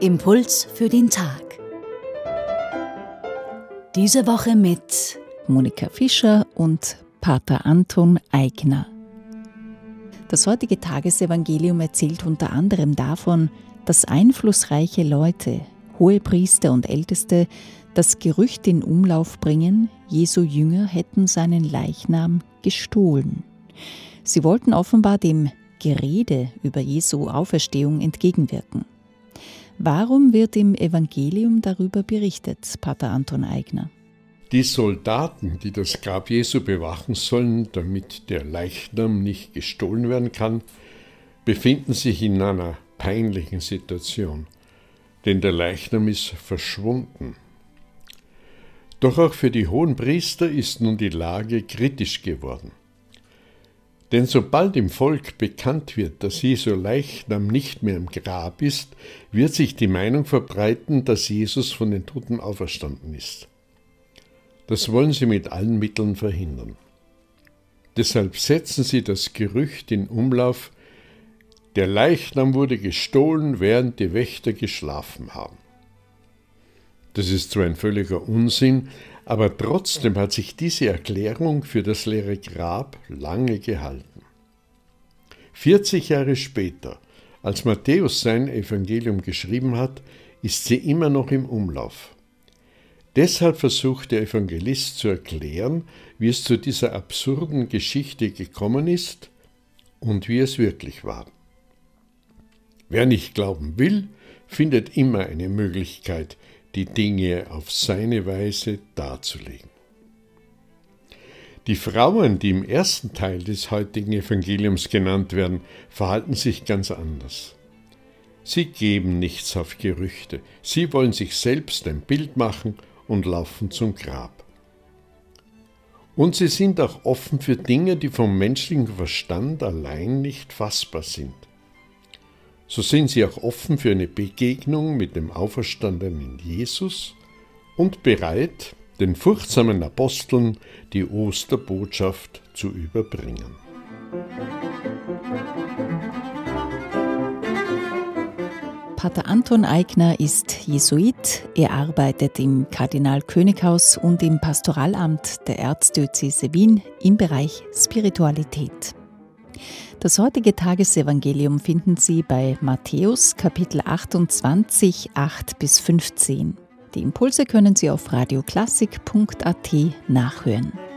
Impuls für den Tag. Diese Woche mit Monika Fischer und Pater Anton Eigner. Das heutige Tagesevangelium erzählt unter anderem davon, dass einflussreiche Leute, hohe Priester und Älteste, das Gerücht in Umlauf bringen, Jesu Jünger hätten seinen Leichnam gestohlen. Sie wollten offenbar dem Gerede über Jesu Auferstehung entgegenwirken. Warum wird im Evangelium darüber berichtet, Pater Anton Eigner? Die Soldaten, die das Grab Jesu bewachen sollen, damit der Leichnam nicht gestohlen werden kann, befinden sich in einer peinlichen Situation, denn der Leichnam ist verschwunden. Doch auch für die hohen Priester ist nun die Lage kritisch geworden. Denn sobald im Volk bekannt wird, dass Jesu Leichnam nicht mehr im Grab ist, wird sich die Meinung verbreiten, dass Jesus von den Toten auferstanden ist. Das wollen sie mit allen Mitteln verhindern. Deshalb setzen sie das Gerücht in Umlauf, der Leichnam wurde gestohlen, während die Wächter geschlafen haben. Das ist zwar ein völliger Unsinn, aber trotzdem hat sich diese Erklärung für das leere Grab lange gehalten. 40 Jahre später, als Matthäus sein Evangelium geschrieben hat, ist sie immer noch im Umlauf. Deshalb versucht der Evangelist zu erklären, wie es zu dieser absurden Geschichte gekommen ist und wie es wirklich war. Wer nicht glauben will, findet immer eine Möglichkeit, die Dinge auf seine Weise darzulegen. Die Frauen, die im ersten Teil des heutigen Evangeliums genannt werden, verhalten sich ganz anders. Sie geben nichts auf Gerüchte, sie wollen sich selbst ein Bild machen und laufen zum Grab. Und sie sind auch offen für Dinge, die vom menschlichen Verstand allein nicht fassbar sind so sind sie auch offen für eine Begegnung mit dem auferstandenen Jesus und bereit, den furchtsamen Aposteln die Osterbotschaft zu überbringen. Pater Anton Eigner ist Jesuit. Er arbeitet im Kardinal-Könighaus und im Pastoralamt der Erzdiözese Wien im Bereich Spiritualität. Das heutige Tagesevangelium finden Sie bei Matthäus Kapitel 28, 8 bis 15. Die Impulse können Sie auf radioklassik.at nachhören.